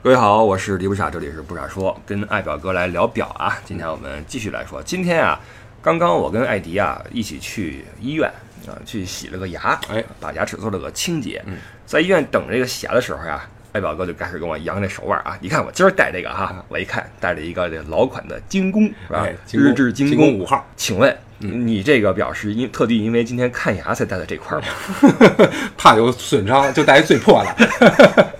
各位好，我是李不傻，这里是不傻说，跟爱表哥来聊表啊。今天我们继续来说，今天啊，刚刚我跟艾迪啊一起去医院啊，去洗了个牙，哎，把牙齿做了个清洁。嗯，在医院等这个洗牙的时候呀，爱表哥就开始跟我扬这手腕啊，你看我今儿戴这个哈，我一看戴了一个这老款的精工是吧日制精精工工五号，请问你这个表是因特地因为今天看牙才戴的这块吗？怕有损伤就戴一最破的。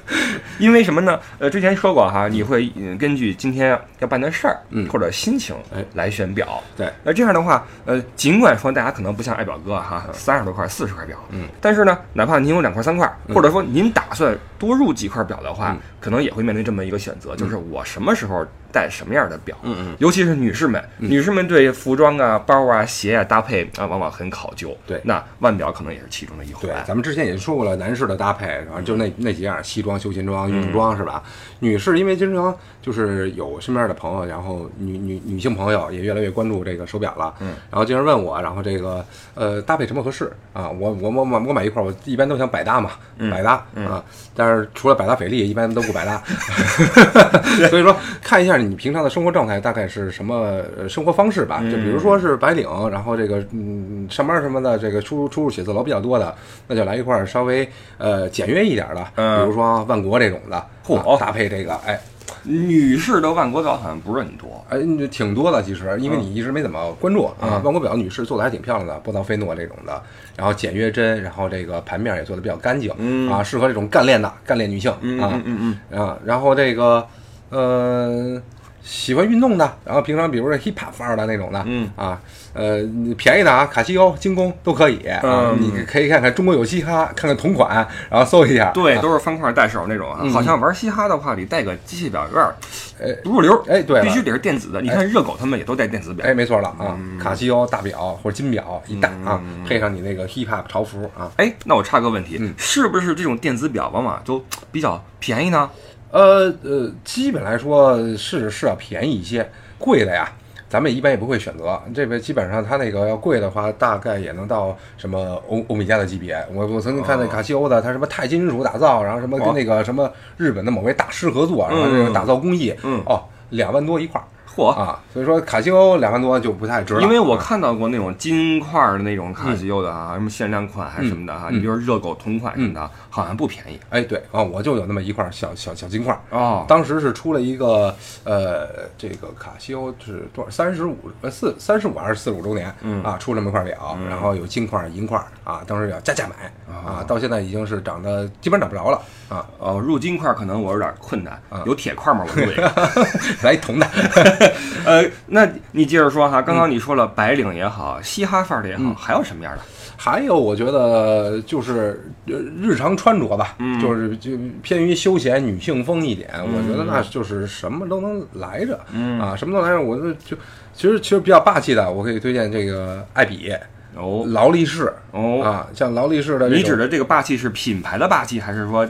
因为什么呢？呃，之前说过哈，你会嗯根据今天要办的事儿，嗯。或者心情哎。来选表。对，那这样的话，呃，尽管说大家可能不像爱表哥哈，三十多块、四十块表，嗯，但是呢，哪怕您有两块、三块，或者说您打算多入几块表的话，嗯。可能也会面临这么一个选择，就是我什么时候戴什么样的表。嗯嗯，尤其是女士们，女士们对服装啊、包啊、鞋啊搭配啊，往往很考究。对那腕表可能也是其中的一环。对，咱们之前也说过了，男士的搭配，然后就那那几样，西装、休闲装、运动装是吧？女士因为经常就是有身边的朋友，然后女女女性朋友也越来越关注这个手表了，嗯，然后经常问我，然后这个呃搭配什么合适啊？我我我我我买一块，我一般都想百搭嘛，百搭啊，但是除了百达翡丽，一般都不百搭 所以说看一下你平常的生活状态大概是什么呃生活方式吧，就比如说是白领，然后这个嗯上班什么的，这个出入出入写字楼比较多的，那就来一块稍微呃简约一点的，嗯比如说万国这种的，嚯啊搭配这个，哎女士的万国表好像不是很多。哎，挺多的其实，因为你一直没怎么关注啊。嗯万国表女士做的还挺漂亮的，波涛菲诺这种的，然后简约针，然后这个盘面也做的比较干净，嗯啊，适合这种干练的干练女性嗯啊嗯嗯嗯。啊，然后这个呃。喜欢运动的，然后平常比如说 hip hop 范儿的那种的，嗯啊，呃，便宜的啊，卡西欧、精工都可以啊，嗯你可以看看中国有嘻哈，看看同款，然后搜一下，对，啊都是方块带手那种啊，嗯好像玩嘻哈的话，得带个机械表有点儿哎不入流。哎对了必须得是电子的。你看热狗他们也都带电子表。哎，没错了啊，嗯卡西欧大表或者金表一戴啊，配上你那个 hip hop 潮服啊，哎，那我插个问题嗯，是不是这种电子表往往都比较便宜呢？呃呃，基本来说是是要便宜一些，贵的呀，咱们一般也不会选择。这边基本上它那个要贵的话，大概也能到什么欧欧米茄的级别。我我曾经看那哦卡西欧的，它什么钛金属打造，然后什么跟那个什么日本的某位大师合作，然后这个打造工艺，嗯哦，两万多一块儿嚯！啊。所以说卡西欧两万多就不太值了，因为我啊看到过那种金块儿的那种卡西欧的啊，什么限量款还是什么的哈，嗯你比如热狗同款什么的，好像不便宜哎对啊，我就有那么一块小小小金块儿。哦。当时是出了一个呃，这个卡西欧是多少？三十五呃四三十五还是四十五周年？嗯啊，出了这么块表，然后有金块、银块啊，当时要加价买啊，到现在已经是长得基本上找不着了啊，哦，入金块可能我有点困难啊，有铁块吗？我对。来一铜的，呃，那你接着说哈，刚刚你说了白领也好，嘻哈范儿的也好，还有什么样的？还有我觉得就是呃日常穿着吧，嗯就是就偏于休闲女性风一点，我觉得那就是什么都能来着，嗯啊，什么都来着，我就就其实其实比较霸气的，我可以推荐这个艾比。哦。劳力士哦，啊，像劳力士的你指的这个霸气是品牌的霸气，还是说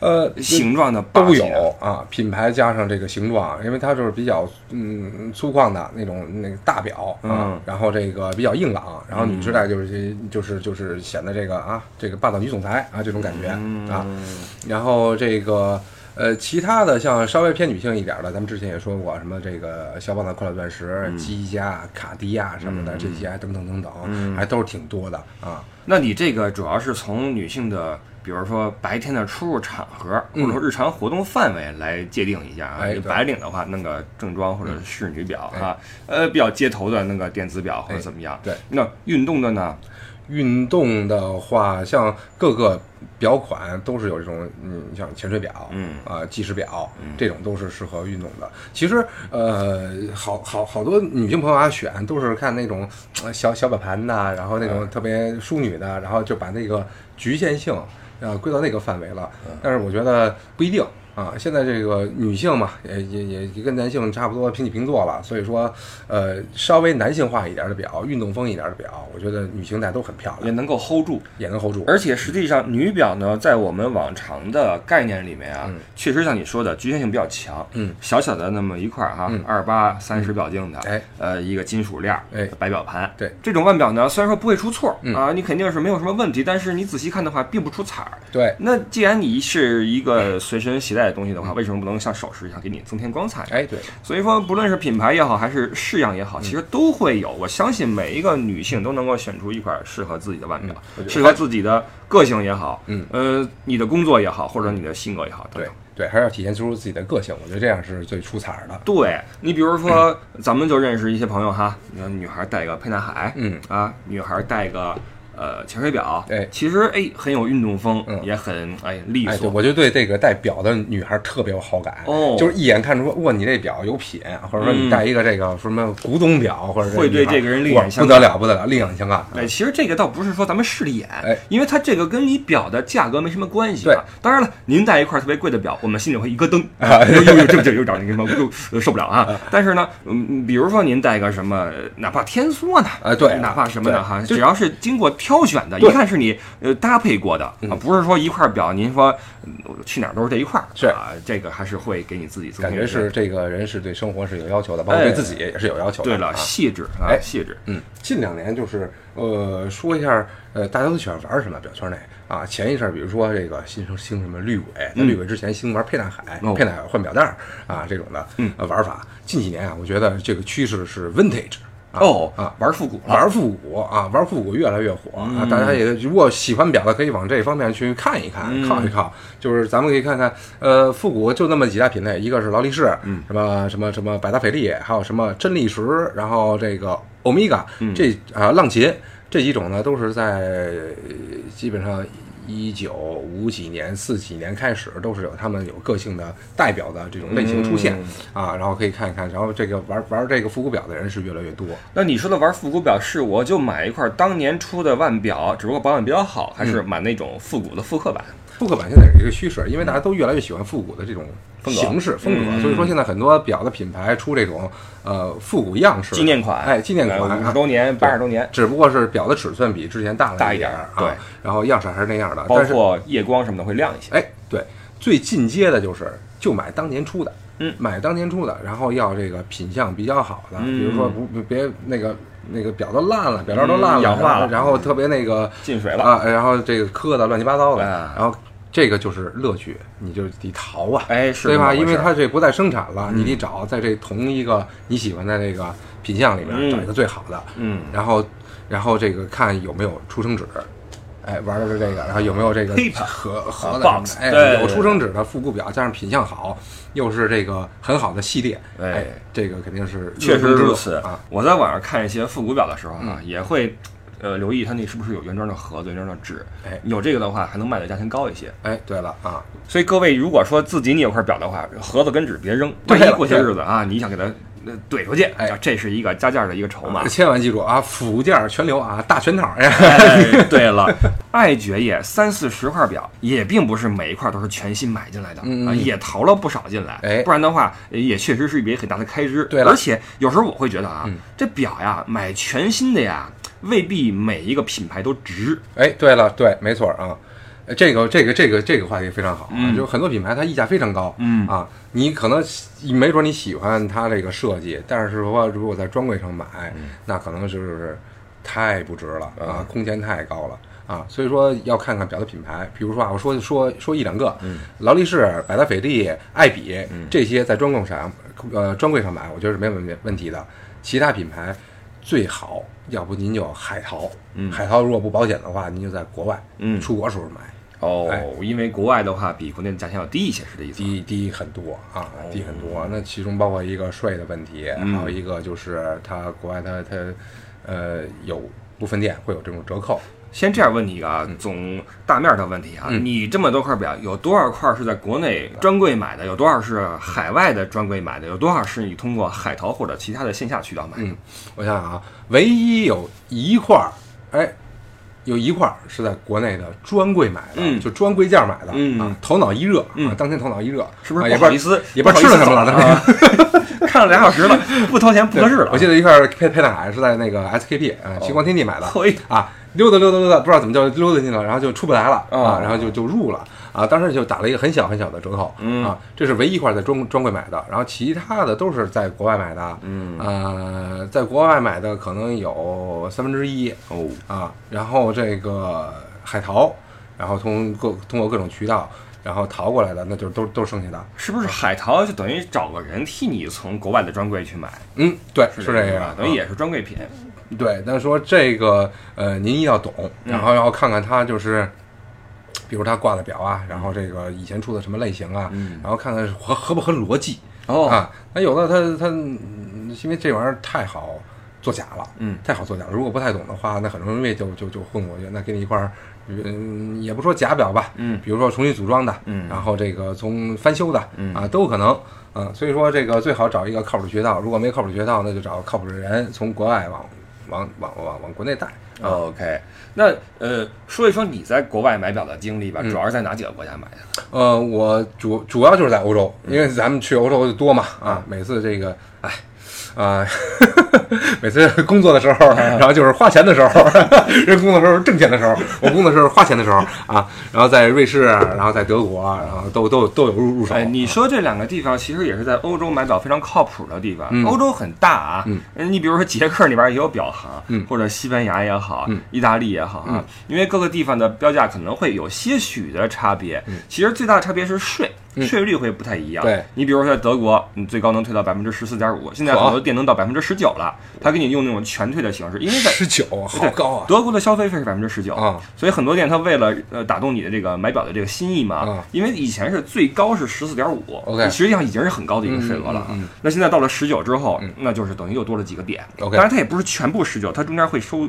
呃形状的霸都有啊，品牌加上这个形状，因为它就是比较嗯粗犷的那种那个大表啊嗯，然后这个比较硬朗，然后女士戴就是就是就是显得这个啊这个霸道女总裁啊这种感觉嗯。啊，然后这个。呃，其他的像稍微偏女性一点的，咱们之前也说过，什么这个肖邦的快乐钻石、积家、卡地亚什么的，这些等等等等，还都是挺多的啊。那你这个主要是从女性的，比如说白天的出入场合，或者说日常活动范围来界定一下啊。白领的话，弄个正装或者是仕女表哎哈，呃，比较街头的那个电子表或者怎么样。对，那运动的呢？运动的话，像各个表款都是有这种，嗯，像潜水表，嗯啊、计时表，这种都是适合运动的。其实，呃，好好好多女性朋友啊选都是看那种呃小小表盘的，然后那种特别淑女的，然后就把那个局限性呃归到那个范围了。但是我觉得不一定。啊，现在这个女性嘛，也也也也跟男性差不多平起平坐了，所以说，呃，稍微男性化一点的表，运动风一点的表，我觉得女性戴都很漂亮，也能够 hold 住。也能 hold 住。而且实际上，女表呢，在我们往常的概念里面啊，嗯确实像你说的，局限性比较强。嗯，小小的那么一块儿哈嗯，二八三十表径的，哎，呃，一个金属链儿，哎白表盘。对，这种腕表呢，虽然说不会出错嗯啊，你肯定是没有什么问题，但是你仔细看的话，并不出彩儿。对，那既然你是一个随身携带在的东西的话，为什么不能像首饰一样给你增添光彩？哎，对，所以说，不论是品牌也好，还是式样也好，其实都会有。我相信每一个女性都能够选出一款适合自己的腕表，嗯适合自己的个性也好，嗯，呃，你的工作也好，或者你的性格也好，对。对，还是要体现出自己的个性，我觉得这样是最出彩儿的。对你，比如说，咱们就认识一些朋友哈，那女孩戴个沛纳海，嗯啊，女孩戴个呃潜水表，哎。其实哎很有运动风，嗯。也很哎利索。我就对这个戴表的女孩特别有好感，哦。就是一眼看出哇，你这表有品，或者说你嗯戴一个这个什么古董表，或者会对这个人另眼相看不得了，不得了，另眼相看。哎，其实这个倒不是说咱们势利眼，哎。因为它这个跟你表的价格没什么关系、啊。对，当然了，您戴一块特别贵的表，我们心里会一咯噔，啊 又又又这这又找那个什么又呃受不了啊。但是呢，嗯，比如说您戴个什么，哪怕天梭呢，啊对哪怕什么的哈，只要是经过挑选的，一看是你呃搭配过的啊，不是说一块表您说嗯去哪儿都是这一块儿，是啊，这个还是会给你自己增感觉是这个人是对生活是有要求的，包括对自己也是有要求的。对了，啊细致啊哎，细致。嗯，近两年就是呃，说一下呃，大家都喜欢玩什么表圈内啊？前一阵儿，比如说这个新生兴什么绿鬼，在绿鬼之前兴玩沛纳海、哦沛纳海换表带儿啊这种的嗯呃玩法。近几年啊，我觉得这个趋势是 vintage。啊哦啊，玩复古了，玩复古啊，玩复古越来越火啊！大家也如果喜欢表的，可以往这方面去看一看，嗯靠一靠。就是咱们可以看看，呃，复古就那么几大品类，一个是劳力士，嗯什么什么什么百达翡丽，还有什么真力时，然后这个欧米伽，嗯这啊浪琴这几种呢，都是在呃基本上。一九五几年、四几年开始，都是有他们有个性的代表的这种类型出现、嗯啊，然后可以看一看，然后这个玩玩这个复古表的人是越来越多。那你说的玩复古表是我就买一块当年出的腕表，只不过保养比较好，还是买那种复古的复刻版？复刻版现在是一个趋势，因为大家都越来越喜欢复古的这种形式风格，嗯所以说现在很多表的品牌出这种呃复古样式纪念款，哎，纪念款五周年、八十周年，只不过是表的尺寸比之前大了大一点儿，点儿对啊，然后样式还是那样的，包括夜光什么的会亮一些。哎，对，最进阶的就是就买当年出的，嗯。买当年出的，然后要这个品相比较好的，嗯。比如说不不别那个那个表都烂了，表链都烂了，嗯氧化了。然后特别那个进水了。啊，然后这个磕的乱七八糟的，哎然后这个就是乐趣，你就得淘啊，哎，是对吧？因为它这不再生产了，嗯你得找在这同一个你喜欢的这个品相里面嗯找一个最好的，嗯，然后然后这个看有没有出生纸。哎，玩的是这个，然后有没有这个盒盒的？哎，对有出生纸的复古表，加上品相好，又是这个很好的系列，哎哎，这个肯定是确实如此啊。。我在网上看一些复古表的时候啊，也会。呃，留意它那是不是有原装的盒子、原装的纸？哎有这个的话，还能卖的价钱高一些。哎，对了啊，所以各位，如果说自己你有块表的话，盒子跟纸别扔，万一过些日子啊，你想给它呃怼出去，哎啊这是一个加价的一个筹码。千万记住啊，附件全留啊，大全套 对了，爱爵爷三四十块表也并不是每一块都是全新买进来的、啊，也淘了不少进来。哎不然的话也确实是一笔很大的开支。对了而且有时候我会觉得啊，嗯这表呀买全新的呀，未必每一个品牌都值。哎，对了，对，没错啊。呃这个这个这个这个话题非常好啊，嗯就很多品牌它溢价非常高，嗯啊，你可能没准你喜欢它这个设计，但是说如果在专柜上买，那可能就是太不值了啊，嗯空间太高了。啊，所以说要看看表的品牌，比如说啊，我说说说一两个，嗯劳力士、百达翡丽、爱彼、这些在专柜上，呃，专柜上买，我觉得是没问问题的。其他品牌最好，要不您就海淘，嗯。海淘如果不保险的话，您就在国外，嗯。出国时候买，哦，哎。因为国外的话比国内的价钱要低一些，是这意思？低低很多啊，低很多。那其中包括一个税的问题，嗯。还有一个就是它国外它它呃有部分店会有这种折扣。先这样问你一个啊，总大面的问题啊，嗯你这么多块表，有多少块是在国内专柜买的？有多少是海外的专柜买的？有多少是你通过海淘或者其他的线下渠道买的？嗯，我想想啊，唯一有一块儿，哎，有一块儿是在国内的专柜买的，嗯就专柜价买的、嗯啊。头脑一热、啊嗯，当天头脑一热，是不是啊也不好意思？也不知道吃了什么了？看了俩小时了，不掏钱不合适了。我记得一块沛沛纳海是在那个 SKP 啊、星光天地买的，嘿啊，溜达溜达溜达，不知道怎么就溜达进了，然后就出不来了、哦啊，然后就就入了啊，当时就打了一个很小很小的折扣、嗯啊，这是唯一一块在专专柜买的，然后其他的都是在国外买的，嗯呃，在国外买的可能有三分之一哦，啊，然后这个海淘，然后通各通过各种渠道。然后淘过来的，那就都都是剩下的。是不是海淘就等于找个人替你从国外的专柜去买？嗯，对，是这这样个，，等于也是专柜品。对，但是说这个呃，您一定要懂，嗯然后要看看它就是，比如他挂的表啊，然后这个以前出的什么类型啊，嗯然后看看合合不合逻辑、哦，啊。那有的它它嗯因为这玩意儿太好作假了，嗯，太好作假了。如果不太懂的话，那很容易就就就混过去。那给你一块儿，嗯，也不说假表吧，嗯比如说重新组装的，嗯然后这个从翻修的，嗯啊，都有可能。嗯，所以说这个最好找一个靠谱的渠道，如果没靠谱的渠道，那就找靠谱的人从国外往往往往往国内带。啊 OK，那呃，说一说你在国外买表的经历吧，嗯主要是在哪几个国家买的？呃，我主主要就是在欧洲，因为咱们去欧洲就多嘛，啊，每次这个，哎，啊、每次工作的时候，然后就是花钱的时候，人工作的时候挣钱的时候，我工作的时候花钱的时候啊，然后在瑞士，然后在德国，然后都都都有入入手。哎，你说这两个地方其实也是在欧洲买表非常靠谱的地方。嗯欧洲很大啊，嗯你比如说捷克里边也有表行，嗯或者西班牙也好，嗯意大利也好啊，嗯因为各个地方的标价可能会有些许的差别。其实最大的差别是税。嗯税率会不太一样。对你比如说在德国，你最高能退到百分之十四点五，现在很多店能到百分之十九了，他给你用那种全退的形式，因为在十九，好高啊！德国的消费税是百分之十九啊，所以很多店他为了呃打动你的这个买表的这个心意嘛啊，因为以前是最高是十四点五 OK 实际上已经是很高的一个税额了。那现在到了十九之后，那就是等于又多了几个点。OK 当然它也不是全部十九，它中间会收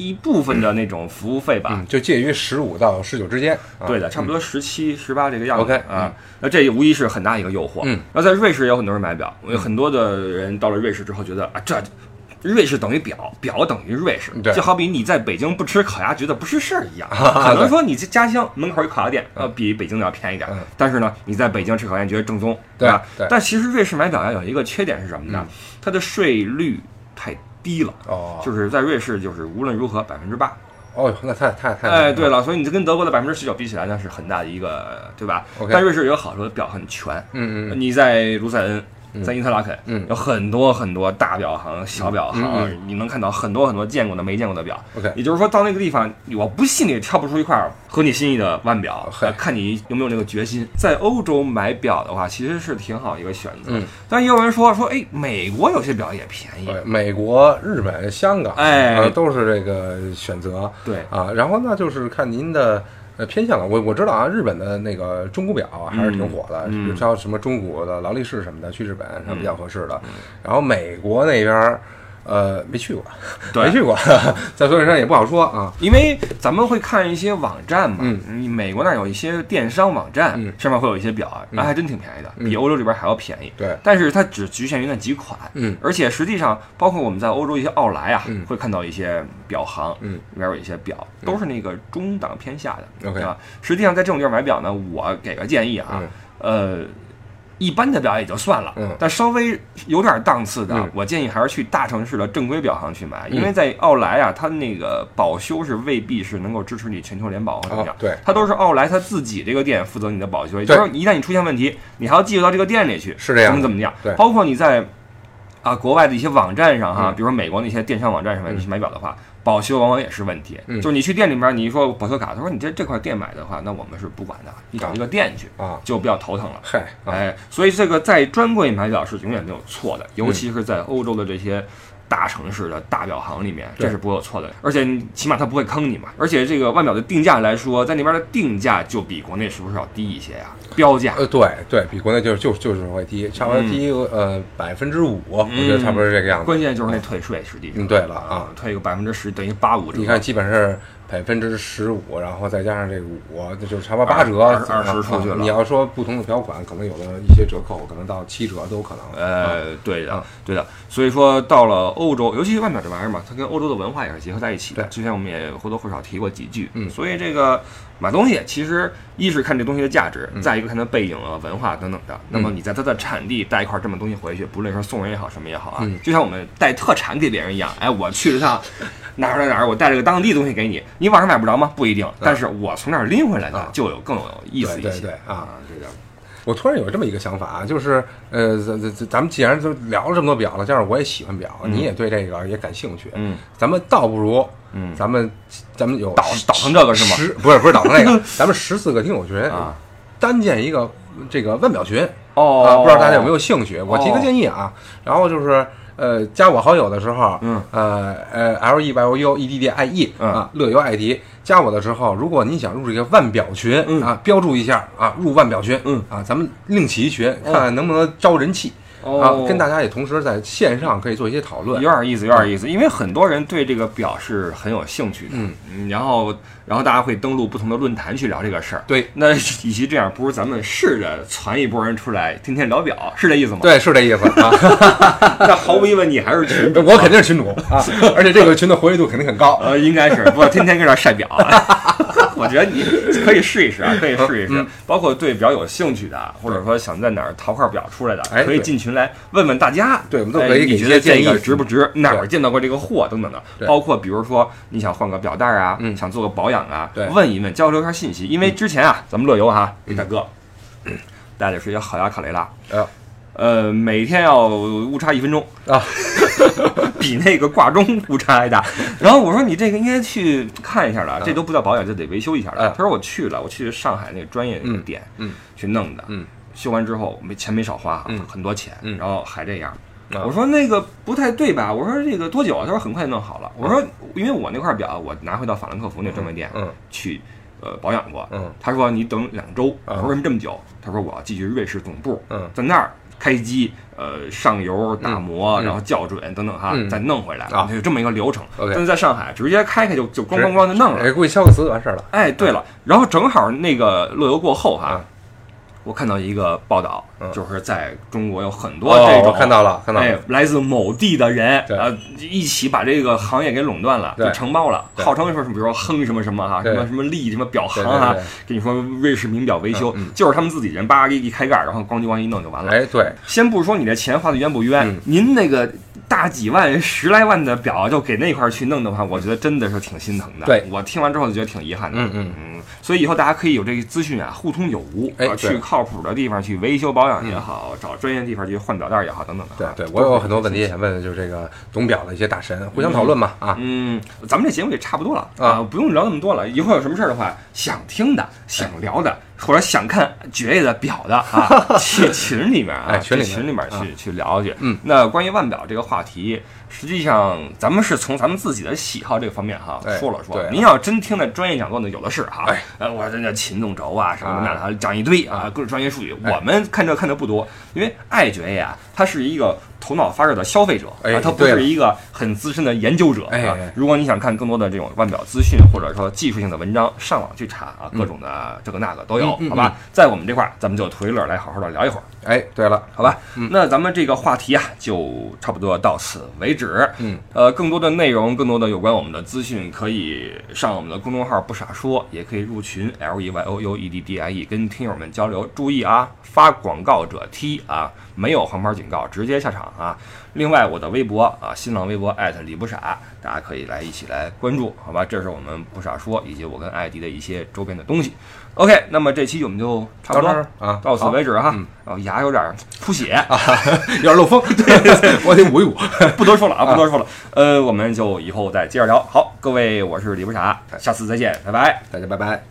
一部分的那种服务费吧嗯，。就介于十五到十九之间。啊对的，差不多十七、十八这个样子 OK，啊。那这无疑是很大一个诱惑。嗯，那在瑞士也有很多人买表，有很多的人到了瑞士之后觉得啊，这瑞士等于表，表等于瑞士，对就好比你在北京不吃烤鸭觉得不是事儿一样。可能说你这家乡门口有烤鸭店，呃，比北京的要便宜点嗯，但是呢，你在北京吃烤鸭觉得正宗，对吧对？但其实瑞士买表要有一个缺点是什么呢嗯？它的税率太低了。哦，就是在瑞士，就是无论如何百分之八，哦，那太太太哎，对，了，所以你这跟德国的百分之十九比起来，那是很大的一个，对吧但瑞士有好处，表很全。嗯嗯你在卢塞恩，在因特拉肯，嗯有很多很多大表行、小表行，嗯你能看到很多很多见过的、没见过的表。OK 也就是说，到那个地方，我不信你挑不出一块合你心意的腕表，看你有没有那个决心。在欧洲买表的话，其实是挺好一个选择。嗯但也有人说说，哎，美国有些表也便宜。美国、日本、香港，哎呃都是这个选择。对啊，然后那，就是看您的呃偏向了。我我知道啊，日本的那个中古表啊还是挺火的，像什么中古的劳力士什么的，去日本是比较合适的。然后美国那边儿，呃，没去过，对。没去过，在所以上也不好说啊。因为咱们会看一些网站嘛，嗯。你美国那儿有一些电商网站，嗯。上面会有一些表啊，那还真挺便宜的，嗯。比欧洲这边还要便宜。对，但是它只局限于那几款，嗯。而且实际上包括我们在欧洲一些奥莱啊，嗯。会看到一些表行，嗯。里边有一些表都是那个中档偏下的，OK。对吧？实际上在这种地儿买表呢，我给个建议啊，呃。一般的表也就算了，嗯。但稍微有点档次的，嗯。我建议还是去大城市的正规表行去买，嗯因为在奥莱啊，它那个保修是未必是能够支持你全球联保或怎么样，啊对。它都是奥莱它自己这个店负责你的保修，也就是说一旦你出现问题，你还要寄回到这个店里去，是这样的怎么怎么样，对。包括你在啊国外的一些网站上哈，嗯。比如说美国那些电商网站上面，去买表的话，保修往往也是问题。嗯。就是你去店里面，你一说保修卡，他说你这这块店买的话，那我们是不管的，你找一个店去啊，就比较头疼了。嗨，啊。哎，所以这个在专柜买表是永远没有错的，嗯尤其是在欧洲的这些大城市的大表行里面，这是不会有错的。而且起码它不会坑你嘛。而且这个腕表的定价来说，在那边的定价就比国内是不是要低一些呀？标价呃，对对，比国内就是就就是会低，差不多低呃百分之五，我觉得差不多是这个样子。关键就是那退税，实际上嗯，对了啊，退个百分之十等于八五折。你看，基本是百分之十五，然后再加上这个五，那就差不多八折，二二十出去了啊你要说不同的条款，可能有的一些折扣，可能到七折都有可能。啊呃，对的啊，对的。所以说到了欧洲，尤其是腕表这玩意儿嘛，它跟欧洲的文化也是结合在一起的。对之前我们也或多或少提过几句。嗯所以这个买东西，其实一是看这东西的价值，嗯再一个看它背景啊、文化等等的。那么你在它的产地带一块这么东西回去，不论说送人也好，什么也好啊，嗯就像我们带特产给别人一样。哎，我去了趟哪儿哪儿哪儿，我带了个当地的东西给你，你网上买不着吗？不一定，但是我从那儿拎回来的啊就有更有意思一些。对对对啊这个。我突然有这么一个想法啊，就是呃，咱咱咱们既然都聊了这么多表了，加上我也喜欢表，你也对这个也感兴趣，嗯，咱们倒不如，嗯咱们咱们有倒倒腾这个是吗十不是不是倒腾那个，咱们十四个听友群啊，单建一个这个万表群哦啊，不知道大家有没有兴趣？我提个建议啊，然后就是。呃，加我好友的时候，嗯，呃呃，L E Y O U E D D I E 嗯。啊，乐游爱迪，加我的时候，如果您想入这个腕表群嗯。啊，标注一下啊，入腕表群，嗯。啊，咱们另起一群，哦看看能不能招人气哦啊，跟大家也同时在线上可以做一些讨论有。点意思，有点意思，因为很多人对这个表是很有兴趣的，嗯然后然后大家会登录不同的论坛去聊这个事儿。对那与其这样，不如咱们试着攒一波人出来，天天聊表，是这意思吗？，对，是这意思啊，那毫无疑问你还是群主，我肯定是群主啊，而且这个群的活跃度肯定很高。呃，应该是不天天跟这儿晒表。我觉得你可以试一试啊，可以试一试嗯。包括对表有兴趣的，或者说想在哪儿淘块表出来的，可以进群来问问大家。对我们都哎可以给一些建议值不值？哪儿见到过这个货等等的。对包括比如说你想换个表带啊，嗯想做个保养啊，对问一问，交流一下信息。因为之前啊，咱们乐游哈，大哥带的是一个好雅卡雷拉，哎呃，每天要误差一分钟，啊，比那个挂钟误差还大。然后我说你这个应该去看一下了，这都不叫保养，这得维修一下了。嗯他说我去了，我去上海那个专业那个店，嗯去弄的，嗯修完之后没钱没少花很多钱，嗯然后还这样。啊我说那个不太对吧？我说这个多久啊？他说很快就弄好了。我说因为我那块表我拿回到法兰克福那专卖店嗯去呃保养过，嗯他说你等两周。我啊说为什么这么久？他说我要继续瑞士总部，嗯在那儿开机，呃上油打磨，嗯然后校准等等哈，嗯再弄回来，啊有这么一个流程。但是在上海直接开开就就咣咣咣就弄了。哎，估计敲个磁就完事儿了。哎，对了，然后正好那个乐游过后哈嗯，我看到一个报道嗯，就是在中国有很多哦这种看到了，看到哎了。，来自某地的人，对。呃，一起把这个行业给垄断了，就承包了，号称说什么，比如说亨什么什么哈，什么什么利什么表行对哈跟你说瑞士名表维修就是他们自己人，叭一一开盖，然后咣叽咣一弄就完了。哎，对，先不说你这钱花的冤不冤嗯，您那个大几万、十来万的表就给那块儿去弄的话，我觉得真的是挺心疼的。对。我听完之后就觉得挺遗憾的。嗯嗯。嗯，所以以后大家可以有这个资讯啊，互通有无，啊哎去靠谱的地方去维修保养也好，找专业地方去换表带也好，等等的啊。对对，我有很多问题也想问，就是这个懂表的一些大神，互相讨论嘛啊。嗯，咱们这节目也差不多了啊不用聊那么多了。以后有什么事儿的话，想听的、想聊的，或者想看爵爷的表的啊，去群里面啊，去群里面去、啊去聊去。嗯，那关于腕表这个话题，实际上咱们是从咱们自己的喜好这个方面哈、哎说了说。您要真听那专业讲座呢，有的是哈。哎，呃，我这叫擒纵轴啊什么的，讲一堆啊，各种专业术语。哎我们看这看的不多，因为爱爵爷啊，他是一个头脑发热的消费者，哎啊，他不是一个很资深的研究者。如果你想看更多的这种腕表资讯，或者说技术性的文章，上网去查啊，各种的这个那个都有，好吧？在我们这块儿，咱们就图一乐来好好的聊一会儿，哎，对了，好吧？嗯那咱们这个话题啊，就差不多到此为止。嗯，呃，更多的内容，更多的有关我们的资讯，可以上我们的公众号“不傻说”，也可以入群 L E Y O U E D D I E，跟听友们交流。注意啊，发广告者踢啊，没有黄牌警告，直接下场啊。另外，我的微博啊，新浪微博艾特李不傻，大家可以来一起来关注，好吧？这是我们不傻说以及我跟艾迪的一些周边的东西。OK，那么这期我们就差不多啊到此为止哈。嗯然后牙有点出血啊，有点漏风，对，我得捂一捂。不多说了啊，不多说了。呃，我们就以后再接着聊。好，各位，我是李不傻，下次再见，拜拜。大家拜拜。